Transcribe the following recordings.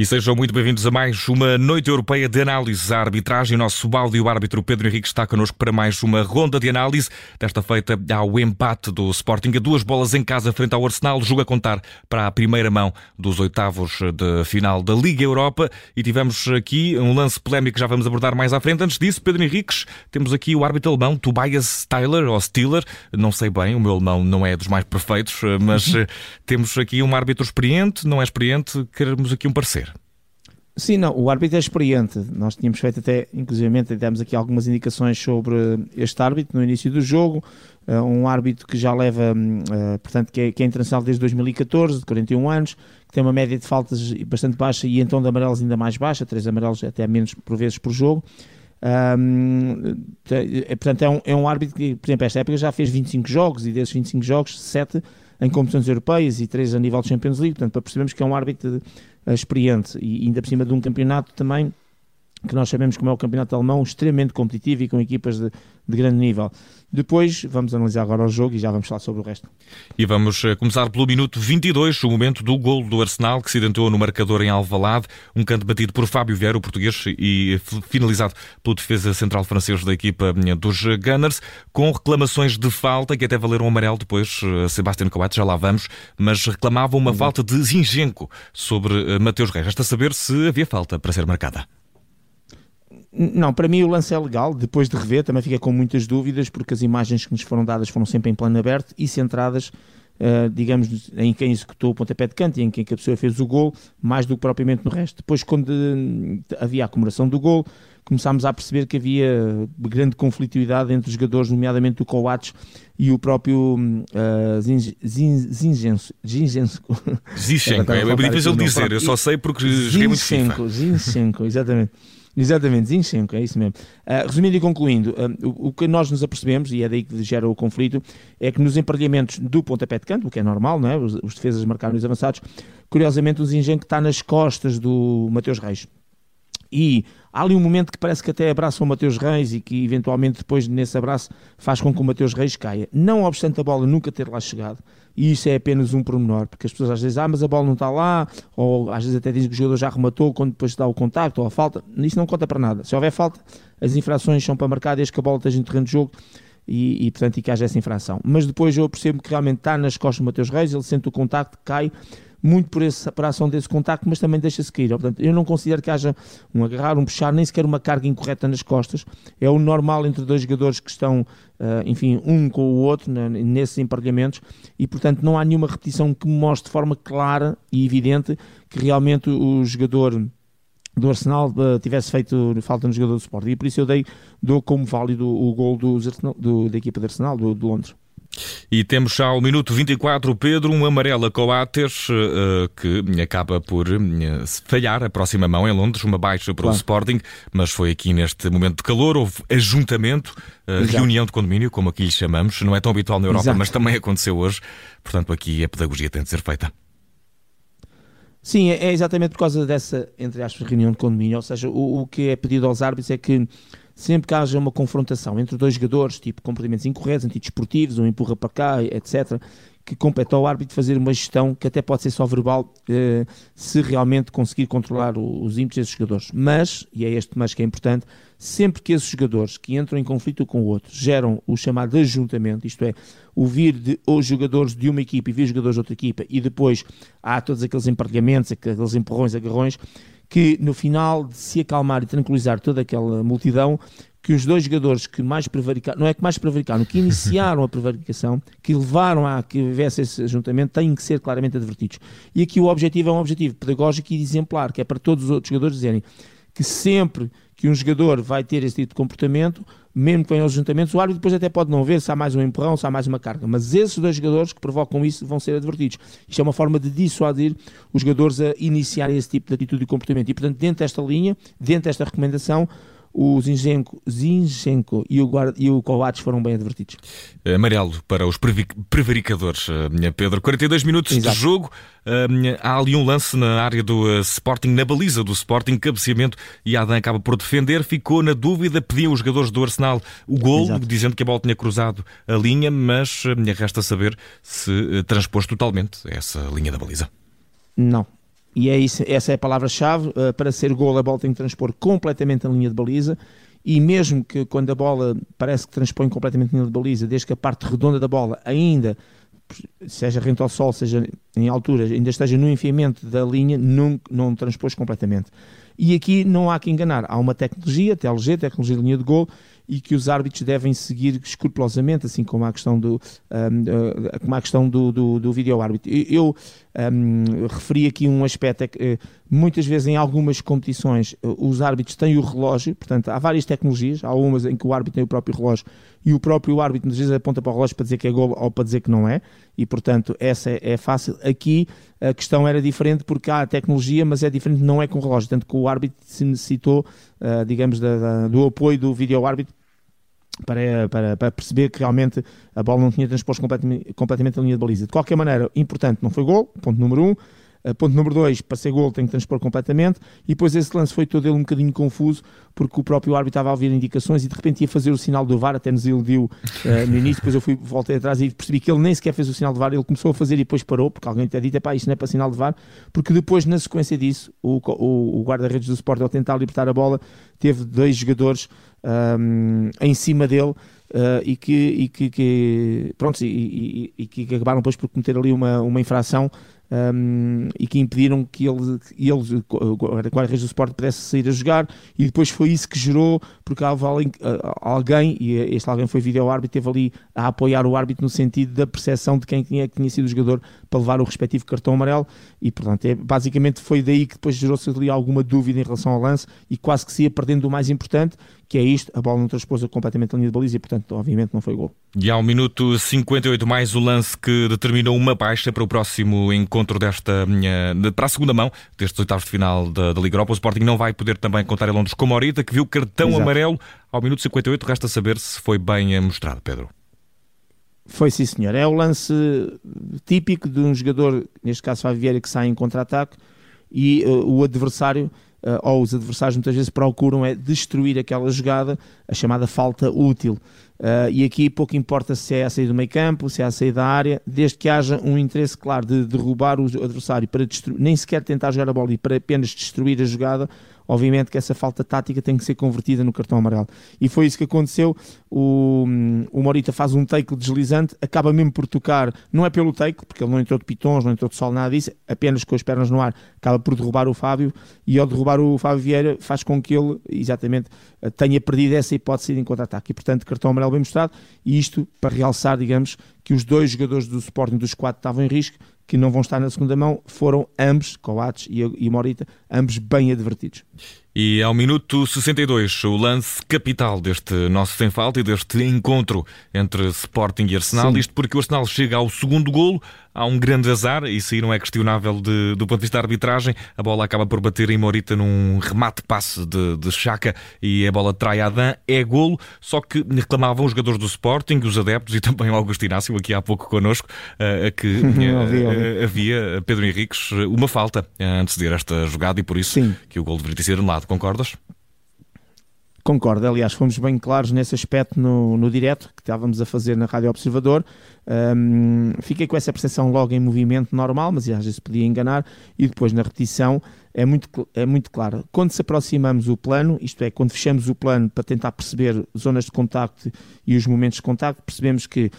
E sejam muito bem-vindos a mais uma noite europeia de análise à arbitragem. O nosso balde árbitro Pedro Henrique está connosco para mais uma ronda de análise. Desta feita há o empate do Sporting a duas bolas em casa frente ao Arsenal. Jogo a contar para a primeira mão dos oitavos de final da Liga Europa. E tivemos aqui um lance polémico que já vamos abordar mais à frente. Antes disso, Pedro Henriques, temos aqui o árbitro alemão Tobias Styler, ou Stiller. Não sei bem, o meu alemão não é dos mais perfeitos, mas uhum. temos aqui um árbitro experiente, não é experiente. Queremos aqui um parecer. Sim, não, o árbitro é experiente. Nós tínhamos feito até, inclusivamente, demos aqui algumas indicações sobre este árbitro no início do jogo. Uh, um árbitro que já leva, uh, portanto, que é, que é internacional desde 2014, de 41 anos, que tem uma média de faltas bastante baixa e então de amarelos ainda mais baixa, três amarelos até menos por vezes por jogo. Um, portanto, é um, é um árbitro que, por exemplo, esta época já fez 25 jogos e desses 25 jogos, 7 em competições europeias e 3 a nível de Champions League. Portanto, para percebermos que é um árbitro experiente e ainda por cima de um campeonato também que nós sabemos como é o campeonato alemão, extremamente competitivo e com equipas de, de, grande nível. Depois vamos analisar agora o jogo e já vamos falar sobre o resto. E vamos eh, começar pelo minuto 22, o momento do gol do Arsenal, que se identou no marcador em Alvalade, um canto batido por Fábio Vieira, o português, e finalizado pelo defesa central francês da equipa eh, dos Gunners, com reclamações de falta, que até valeram amarelo depois, eh, Sebastião Coates, já lá vamos, mas reclamava uma falta de Zinchenko sobre Mateus Reis. Resta saber se havia falta para ser marcada. Não, para mim o lance é legal. Depois de rever, também fica com muitas dúvidas, porque as imagens que nos foram dadas foram sempre em plano aberto e centradas, uh, digamos, em quem executou o pontapé de canto e em quem a pessoa fez o gol, mais do que propriamente no resto. Depois, quando havia a comemoração do gol, começámos a perceber que havia grande conflitividade entre os jogadores, nomeadamente o Coates e o próprio uh, Zinzenko. Zinzenko. é difícil de dizer, eu só sei porque joguei muito FIFA. Zinzenko, exatamente. Exatamente, Zinchenko, é isso mesmo. Uh, resumindo e concluindo, uh, o, o, que nós nos apercebemos, e é daí que gera o conflito, é que nos emparelhamentos do pontapé de canto, o que é normal, não é? os, os defesas marcaram os avançados, curiosamente o Zinchenko está nas costas do Mateus Reis. E há ali um momento que parece que até abraça o Mateus Reis e que eventualmente depois nesse abraço faz com que o Mateus Reis caia. Não obstante a bola nunca ter lá chegado, e isso é apenas um pormenor, porque as pessoas às vezes, ah, mas a bola não está lá, ou às vezes até dizem que o jogador já rematou quando depois dá o contacto ou a falta, isso não conta para nada. Se houver falta, as infrações são para marcar desde que a bola esteja em terreno de jogo e, e portanto, e que haja essa infração. Mas depois eu percebo que realmente está nas costas do Mateus Reis, ele sente o contacto, cai, muito por, esse, por ação desse contacto, mas também deixa-se cair. Portanto, eu não considero que haja um agarrar, um puxar, nem sequer uma carga incorreta nas costas. É o normal entre dois jogadores que estão, uh, enfim, um com o outro nesses emparelhamentos e, portanto, não há nenhuma repetição que mostre de forma clara e evidente que realmente o jogador do Arsenal uh, tivesse feito falta no jogador do Sport. E por isso eu dei, dou como válido o gol do, da equipa do Arsenal, do, do Londres. E temos já ao minuto 24, Pedro, um amarelo a Coates uh, que acaba por uh, falhar a próxima mão em Londres, uma baixa para claro. o Sporting, mas foi aqui neste momento de calor, houve ajuntamento, uh, reunião de condomínio, como aqui lhe chamamos, não é tão habitual na Europa, Exato. mas também aconteceu hoje, portanto aqui a pedagogia tem de ser feita. Sim, é, é exatamente por causa dessa, entre aspas, reunião de condomínio, ou seja, o, o que é pedido aos árbitros é que sempre que haja uma confrontação entre dois jogadores, tipo comportamentos incorretos, antidesportivos, um empurra para cá, etc., que compete ao árbitro fazer uma gestão que até pode ser só verbal, eh, se realmente conseguir controlar os ímpetos desses jogadores. Mas, e é este mas que é importante, sempre que esses jogadores que entram em conflito com o outro geram o chamado ajuntamento, isto é, o vir de os jogadores de uma equipa e vir jogadores de outra equipa, e depois há todos aqueles emparelhamentos, aqueles empurrões, agarrões, que no final de se acalmar e tranquilizar toda aquela multidão, que os dois jogadores que mais prevaricaram, não é que mais prevaricaram, que iniciaram a prevaricação, que levaram a que houvesse esse ajuntamento, têm que ser claramente advertidos. E aqui o objetivo é um objetivo pedagógico e exemplar, que é para todos os outros jogadores dizerem que sempre que um jogador vai ter esse tipo de comportamento, mesmo que venham aos juntamentos, o árbitro depois até pode não ver se há mais um empurrão, se há mais uma carga. Mas esses dois jogadores que provocam isso vão ser advertidos. Isto é uma forma de dissuadir os jogadores a iniciarem esse tipo de atitude e comportamento. E, portanto, dentro desta linha, dentro desta recomendação, o Zinchenko, Zinchenko e, o guarda, e o Coates foram bem advertidos. Amarelo para os prevaricadores, eh, Pedro. 42 minutos Exato. de jogo. Eh, há ali um lance na área do eh, Sporting, na baliza do Sporting, cabeceamento, e Adam acaba por defender. Ficou na dúvida, pediam os jogadores do Arsenal o gol, Exato. dizendo que a bola tinha cruzado a linha, mas resta saber se transpôs totalmente essa linha da baliza. Não, e é isso, essa é a palavra-chave, uh, para ser gol a bola tem que transpor completamente a linha de baliza, e mesmo que quando a bola parece que transpõe completamente a linha de baliza, desde que a parte redonda da bola ainda seja rente ao sol, seja em altura, ainda esteja no enfiamento da linha, não, não transpôs completamente. E aqui não há que enganar, há uma tecnologia, TLG, tecnologia de linha de gol, e que os árbitros devem seguir escrupulosamente, assim como a questão do, um, como a questão do, do, do vídeo árbitro. Eu um, referi aqui um aspecto, é que eh, muitas vezes em algumas competições eh, os árbitros têm o relógio, portanto há várias tecnologias, há umas em que o árbitro tem o próprio relógio e o próprio árbitro muitas vezes aponta para o relógio para dizer que é gol ou para dizer que não é, e portanto essa é, é fácil. Aqui a questão era diferente porque há a tecnologia, mas é diferente, não é com o relógio, tanto que o árbitro se necessitou, uh, digamos, da, da, do apoio do vídeo árbitro para, para, para, perceber que realmente a bola não tinha transposto completamente, completamente a linha de baliza. De qualquer maneira, importante, não foi gol, ponto número um. Uh, ponto número dois, para ser gol tem que transpor completamente. E depois esse lance foi todo ele um bocadinho confuso, porque o próprio árbitro estava a ouvir indicações e de repente ia fazer o sinal do VAR, até nos iludiu uh, no início. Depois eu fui, voltei atrás e percebi que ele nem sequer fez o sinal do VAR, ele começou a fazer e depois parou, porque alguém tinha dito: pá, isto não é para sinal de VAR. Porque depois, na sequência disso, o, o, o guarda-redes do Sport, ao tentar libertar a bola, teve dois jogadores um, em cima dele uh, e, que, e que, que pronto, e, e, e, que acabaram depois por cometer ali uma, uma infração um, e que impediram que ele, ele o guarda-redes do Sport pudesse sair a jogar. E depois foi isso que gerou, porque alguém, alguém e este alguém foi vídeo-árbitro, teve ali a apoiar o árbitro no sentido da percepção de quem tinha, que tinha sido o jogador para levar o respectivo cartão amarelo. E portanto é, basicamente foi daí que depois gerou-se ali alguma dúvida em relação ao lance e quase que se ia perdendo o mais importante que é isto, a bola não transpôs completamente a linha de baliza e, portanto, obviamente não foi gol. E ao minuto 58 mais o lance que determinou uma baixa para o próximo encontro desta, para a segunda mão destes oitavos de final da, da Liga Europa. O Sporting não vai poder também contar em Londres com Morita, que viu cartão Exato. amarelo ao minuto 58. Resta saber se foi bem mostrado, Pedro. Foi sim, senhor. É o lance típico de um jogador, neste caso Faviera, que sai em contra-ataque e uh, o adversário uh, ou os adversários muitas vezes procuram é destruir aquela jogada, a chamada falta útil. Uh, e aqui pouco importa se é a saída do meio campo, se é a saída da área, desde que haja um interesse claro de derrubar o adversário para destruir, nem sequer tentar jogar a bola e para apenas destruir a jogada, obviamente que essa falta tática tem que ser convertida no cartão amarelo. E foi isso que aconteceu. O, o Morita faz um take deslizante, acaba mesmo por tocar, não é pelo take, porque ele não entrou de pitons, não entrou de sol, nada disso, apenas com as pernas no ar, acaba por derrubar o Fábio. E ao derrubar o Fábio Vieira, faz com que ele, exatamente, tenha perdido essa hipótese de contra-ataque. E portanto, cartão amarelo bem mostrado. E isto para realçar, digamos, que os dois jogadores do Sporting dos quatro estavam em risco, que não vão estar na segunda mão, foram ambos, Coates e, e Morita, ambos bem advertidos. E ao minuto 62, o lance capital deste nosso sem falta e deste encontro entre Sporting e Arsenal. Sim. Isto porque o Arsenal chega ao segundo golo, há um grande azar, isso aí não é questionável de, do ponto de vista da arbitragem. A bola acaba por bater em Morita num remate passe de, de Chaka e a bola trai Adam, é golo. Só que reclamavam os jogadores do Sporting, os adeptos e também o Augusto Inácio, aqui há pouco connosco, uh, que uh, havia, Pedro Henriques, uma falta a anteceder esta jogada e por isso Sim. que o golo deveria ter sido anulado. Concordas? Concordo, aliás, fomos bem claros nesse aspecto no, no direto que estávamos a fazer na Rádio Observador. Um, fiquei com essa percepção logo em movimento normal, mas às vezes podia enganar, e depois na repetição é muito, é muito claro. Quando se aproximamos o plano, isto é, quando fechamos o plano para tentar perceber zonas de contacto e os momentos de contacto, percebemos que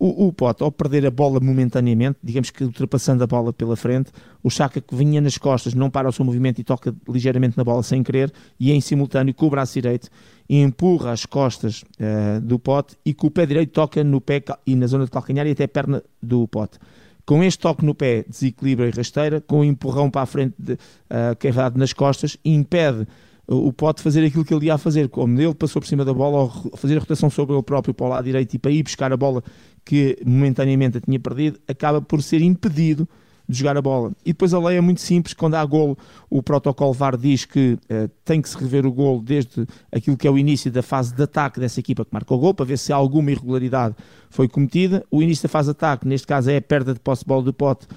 o, o Pote, ao perder a bola momentaneamente, digamos que ultrapassando a bola pela frente, o Chaka que vinha nas costas não para o seu movimento e toca ligeiramente na bola sem querer, e em simultâneo com o braço direito empurra as costas uh, do Pote e com o pé direito toca no pé e na zona de calcanhar e até a perna do Pote. Com este toque no pé, desequilibra e rasteira, com o empurrão para a frente uh, que é dado nas costas, impede o pode fazer aquilo que ele ia fazer, como ele passou por cima da bola, ou fazer a rotação sobre ele próprio para o lado direito e para ir buscar a bola que momentaneamente a tinha perdido, acaba por ser impedido de jogar a bola. E depois a lei é muito simples, quando há golo, o protocolo VAR diz que uh, tem que se rever o golo desde aquilo que é o início da fase de ataque dessa equipa que marca o golo, para ver se alguma irregularidade foi cometida. O início da fase de ataque, neste caso, é a perda de posse de bola do pote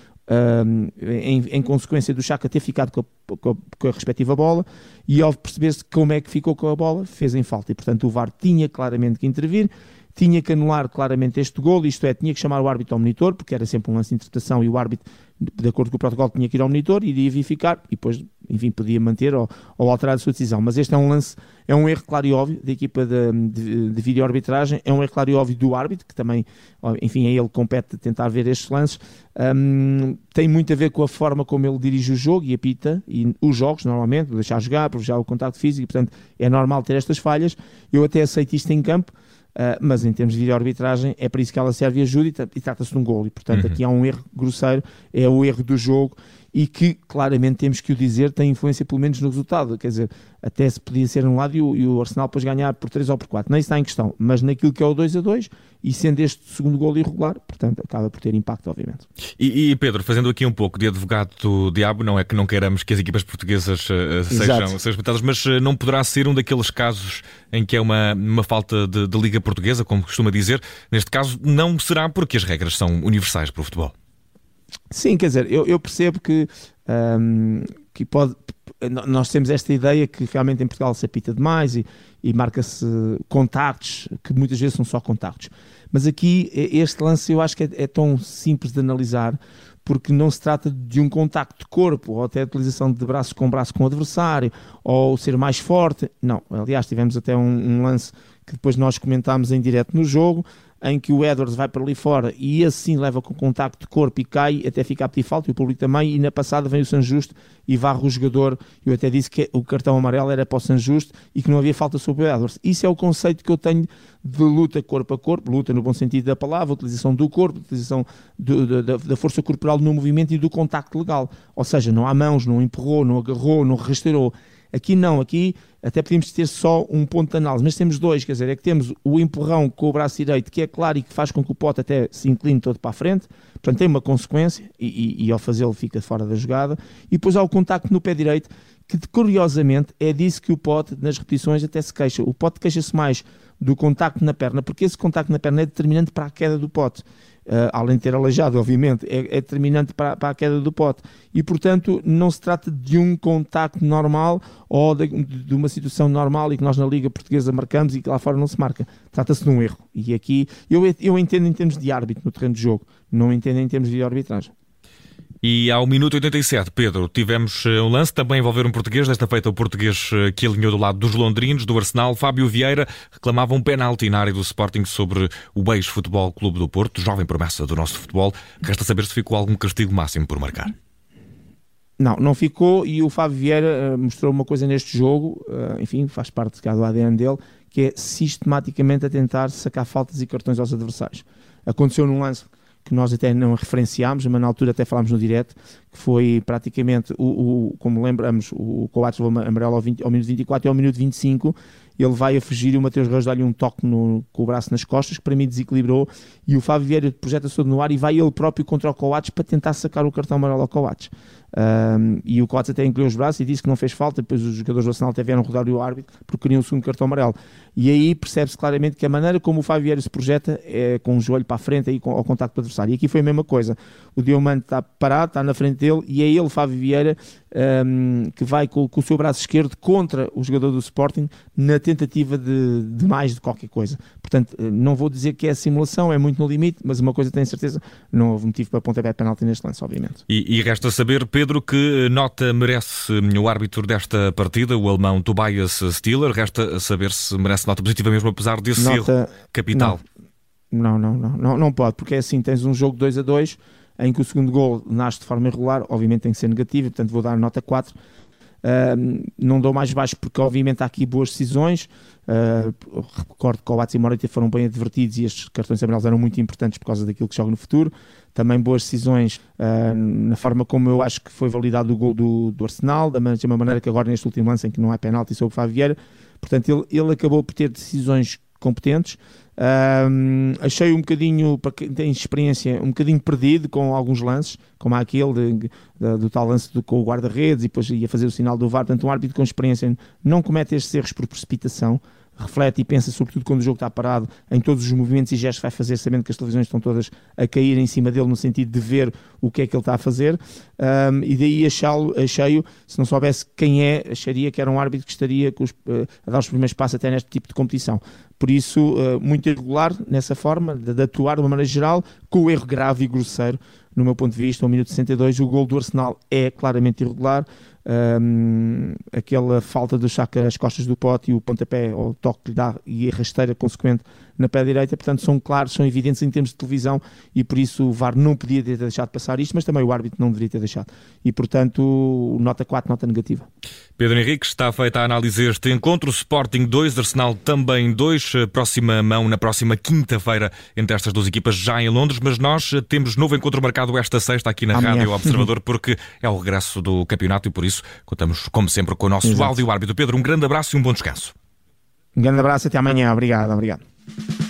um, em, em, consequência do Chaka ter ficado com a, com, a, com a, respectiva bola e ao perceber-se como é que ficou com a bola, fez em falta e portanto o VAR tinha claramente que intervir tinha que anular claramente este gol, isto é, tinha que chamar o árbitro ao monitor, porque era sempre um lance de interpretação e o árbitro, de acordo com o protocolo, tinha que ir ao monitor, iria verificar e depois, enfim, podia manter ou, ou alterar a sua decisão. Mas este é um lance, é um erro claro e óbvio da equipa de, de, de é um erro claro e óbvio do árbitro, que também, enfim, a ele compete tentar ver estes lances. Um, tem muito a ver com a forma como ele dirige o jogo e apita e os jogos, normalmente, deixar jogar, privilegiar o contacto físico, e, portanto, é normal ter estas falhas. Eu até aceito isto em campo Uh, mas em termos de vídeo-arbitragem é para isso que ela serve e ajuda e, e trata-se de um gol. E portanto uhum. aqui há um erro grosseiro, é o erro do jogo e que claramente temos que o dizer tem influência pelo menos no resultado. Quer dizer, até se podia ser um lado e o, e o Arsenal depois ganhar por 3 ou por 4. Nem está em questão, mas naquilo que é o 2 a 2 e sendo este segundo gol irregular, portanto acaba por ter impacto, obviamente. E, e, Pedro, fazendo aqui um pouco de advogado do diabo, não é que não queiramos que as equipas portuguesas uh, sejam, sejam respeitadas, mas uh, não poderá ser um daqueles casos em que é uma, uma falta de, de liga portuguesa, como costuma dizer. Neste caso, não será porque as regras são universais para o futebol. Sim, quer dizer, eu, eu percebo que, um, que pode. Nós temos esta ideia que realmente em Portugal se apita demais e, e marca-se contactos, que muitas vezes são só contactos. Mas aqui, este lance eu acho que é, é tão simples de analisar, porque não se trata de um contacto de corpo, ou até a utilização de braço com braço com o adversário, ou ser mais forte. Não, aliás, tivemos até um, um lance que depois nós comentámos em direto no jogo, em que o Edwards vai para ali fora e assim leva com contacto de corpo e cai até ficar a pedir falta, e o público também, e na passada vem o San Justo e varre o jogador, eu até disse que o cartão amarelo era para o San Justo e que não havia falta sobre o Edwards. Isso é o conceito que eu tenho de luta corpo a corpo, luta no bom sentido da palavra, utilização do corpo, utilização do, da, da força corporal no movimento e do contacto legal. Ou seja, não há mãos, não empurrou, não agarrou, não rasteirou Aqui não, aqui até podíamos ter só um ponto de análise, mas temos dois, quer dizer, é que temos o empurrão com o braço direito, que é claro e que faz com que o pote até se incline todo para a frente, portanto tem uma consequência e, e, e ao fazê-lo fica fora da jogada, e depois há o contacto no pé direito, que curiosamente é disso que o pote nas repetições até se queixa. O pote queixa-se mais do contacto na perna, porque esse contacto na perna é determinante para a queda do pote uh, além de ter aleijado, obviamente, é, é determinante para, para, a queda do pote. E, portanto, não se trata de um contacto normal ou de, de, uma situação normal e que nós na Liga Portuguesa marcamos e que lá fora não se marca. Trata-se de um erro. E aqui, eu, eu entendo em termos de árbitro no terreno de jogo, não entendo em termos de arbitragem. E ao minuto 87, Pedro, tivemos eh, um lance também envolver um português, desta feita o português eh, que alinhou do lado dos londrinos, do Arsenal, Fábio Vieira, reclamava um penalti na área do Sporting sobre o ex-futebol Clube do Porto, jovem promessa do nosso futebol. Resta saber se ficou algum castigo máximo por marcar. Não, não ficou e o Fábio Vieira uh, mostrou uma coisa neste jogo, enfim, faz parte do ADN dele, que é sistematicamente a tentar sacar faltas e cartões aos adversários. Aconteceu num lance que nós até não referenciámos, mas na altura até falámos no direto, que foi praticamente, o, o como lembramos, o Coates amarelo ao, 20, ao minuto 24 e ao minuto 25 ele vai a fugir e o Mateus Reis dá-lhe um toque no, com o braço nas costas, que para mim desequilibrou, e o Fábio Vieira projeta-se no ar e vai ele próprio contra o Coates para tentar sacar o cartão amarelo ao Coates. Um, e o Coates até encolheu os braços e disse que não fez falta, depois os jogadores do Arsenal até vieram rodar o árbitro porque queriam o segundo cartão amarelo. E aí percebe-se claramente que a maneira como o Fábio Vieira se projeta é com o joelho para a frente e ao contacto do adversário. E aqui foi a mesma coisa. O Diamante está parado, está na frente dele e é ele, Fábio Vieira, um, que vai com, com, o seu braço esquerdo contra o jogador do Sporting na tentativa de, de, mais de qualquer coisa. Portanto, eh, não vou dizer que é simulação, é muito no limite, mas uma coisa tenho certeza, não houve motivo para pontapé de penalti neste lance, obviamente. E, e resta saber, Pedro, que nota merece hum, o árbitro desta partida, o alemão Tobias Stiller, resta saber se merece nota positiva mesmo, apesar desse nota... erro capital. Não, não, não, não, não pode, porque é assim, tens um jogo 2 a 2 em que o segundo gol nasce de forma irregular, obviamente tem que ser negativo, portanto vou dar nota 4. Uh, não dou mais baixo porque obviamente há aqui boas decisões. Uh, recordo que o Coates e Morita foram bem advertidos e estes cartões amarelos eram muito importantes por causa daquilo que joga no futuro. Também boas decisões uh, na forma como eu acho que foi validado o gol do, do Arsenal da mesma maneira que agora neste último lance em que não há penalti sobre o Fábio Vieira. Portanto ele, ele acabou por ter decisões competentes um, achei um bocadinho, para quem tem experiência, um bocadinho perdido com alguns lances, como aquele de, de, do tal lance do, com o guarda-redes e depois ia fazer o sinal do VAR. Portanto, um árbitro com experiência não comete estes erros por precipitação, reflete e pensa, sobretudo quando o jogo está parado, em todos os movimentos e gestos que vai fazer, sabendo que as televisões estão todas a cair em cima dele, no sentido de ver o que é que ele está a fazer. Um, e daí achei-o, se não soubesse quem é, acharia que era um árbitro que estaria os, uh, a dar os primeiros passos até neste tipo de competição. Por isso, uh, muito irregular nessa forma de, de atuar de uma maneira geral, com o erro grave e grosseiro no meu ponto de vista, ao minuto 62, o gol do Arsenal é claramente irregular. Um, aquela falta de saca as costas do pote e o pontapé ou o toque que lhe dá e a rasteira consequente na pé direita, portanto são claros, são evidentes em termos de televisão e por isso o VAR não podia ter deixado passar isto, mas também o árbitro não deveria ter deixado. E portanto, nota 4, nota negativa. Pedro Henrique, está feita a análise deste encontro. Sporting 2, Arsenal também 2. Próxima mão na próxima quinta-feira entre estas duas equipas já em Londres, mas nós temos novo encontro marcado esta sexta aqui na Amanhã. Rádio Observador porque é o regresso do campeonato e por isso contamos, como sempre, com o nosso áudio árbitro. Pedro, um grande abraço e um bom descanso. Um grande abraço até amanhã. Obrigado, obrigado. Thank you.